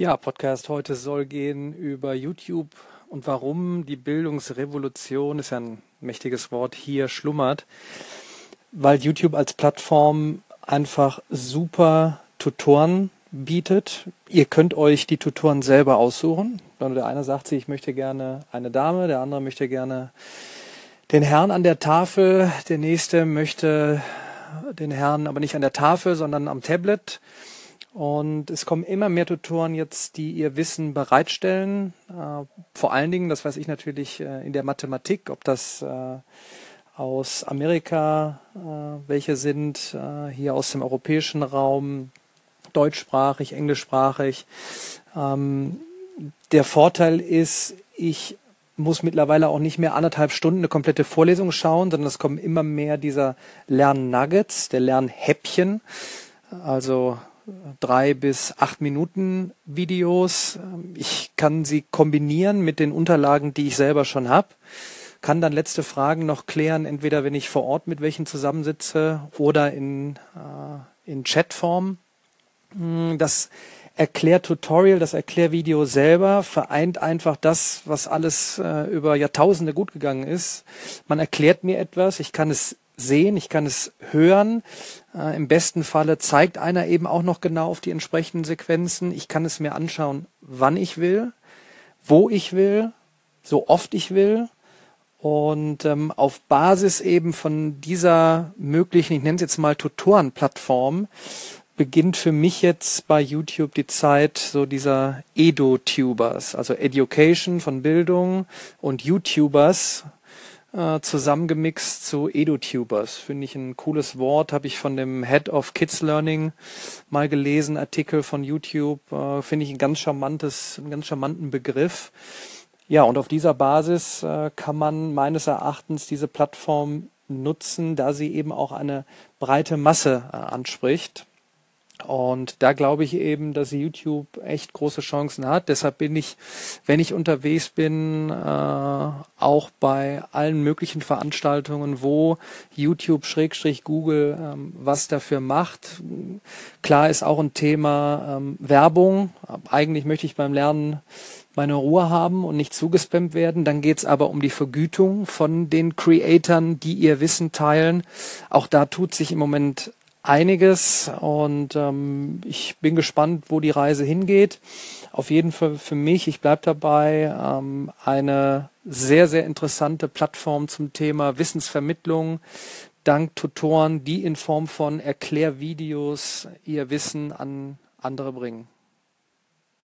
Ja, Podcast heute soll gehen über YouTube und warum die Bildungsrevolution, ist ja ein mächtiges Wort, hier schlummert, weil YouTube als Plattform einfach super Tutoren bietet. Ihr könnt euch die Tutoren selber aussuchen. Der eine sagt sich, ich möchte gerne eine Dame, der andere möchte gerne den Herrn an der Tafel, der nächste möchte den Herrn aber nicht an der Tafel, sondern am Tablet. Und es kommen immer mehr Tutoren jetzt, die ihr Wissen bereitstellen. Äh, vor allen Dingen, das weiß ich natürlich äh, in der Mathematik, ob das äh, aus Amerika welche sind, hier aus dem europäischen Raum, deutschsprachig, englischsprachig. Ähm, der Vorteil ist, ich muss mittlerweile auch nicht mehr anderthalb Stunden eine komplette Vorlesung schauen, sondern es kommen immer mehr dieser Lernnuggets, der Lernhäppchen. Also drei bis acht Minuten Videos. Ich kann sie kombinieren mit den Unterlagen, die ich selber schon habe. Kann dann letzte Fragen noch klären, entweder wenn ich vor Ort mit welchen zusammensitze oder in, äh, in Chatform. Hm, das Erklärtutorial, das Erklärvideo selber vereint einfach das, was alles äh, über Jahrtausende gut gegangen ist. Man erklärt mir etwas, ich kann es sehen, ich kann es hören. Äh, Im besten Falle zeigt einer eben auch noch genau auf die entsprechenden Sequenzen. Ich kann es mir anschauen, wann ich will, wo ich will, so oft ich will. Und ähm, auf Basis eben von dieser möglichen, ich nenne es jetzt mal Tutorenplattform, beginnt für mich jetzt bei YouTube die Zeit so dieser Edo-Tubers, also Education von Bildung und YouTubers, äh, zusammengemixt zu EduTubers. Finde ich ein cooles Wort, habe ich von dem Head of Kids Learning mal gelesen, Artikel von YouTube. Äh, Finde ich ein ganz charmantes, einen ganz charmanten Begriff. Ja, und auf dieser Basis äh, kann man meines Erachtens diese Plattform nutzen, da sie eben auch eine breite Masse äh, anspricht. Und da glaube ich eben, dass YouTube echt große Chancen hat. Deshalb bin ich, wenn ich unterwegs bin, äh, auch bei allen möglichen Veranstaltungen, wo YouTube Schrägstrich Google ähm, was dafür macht. Klar ist auch ein Thema ähm, Werbung. Eigentlich möchte ich beim Lernen meine Ruhe haben und nicht zugespammt werden. Dann geht's aber um die Vergütung von den Creatoren, die ihr Wissen teilen. Auch da tut sich im Moment einiges und ähm, ich bin gespannt, wo die Reise hingeht. Auf jeden Fall für mich, ich bleibe dabei, ähm, eine sehr, sehr interessante Plattform zum Thema Wissensvermittlung dank Tutoren, die in Form von Erklärvideos ihr Wissen an andere bringen.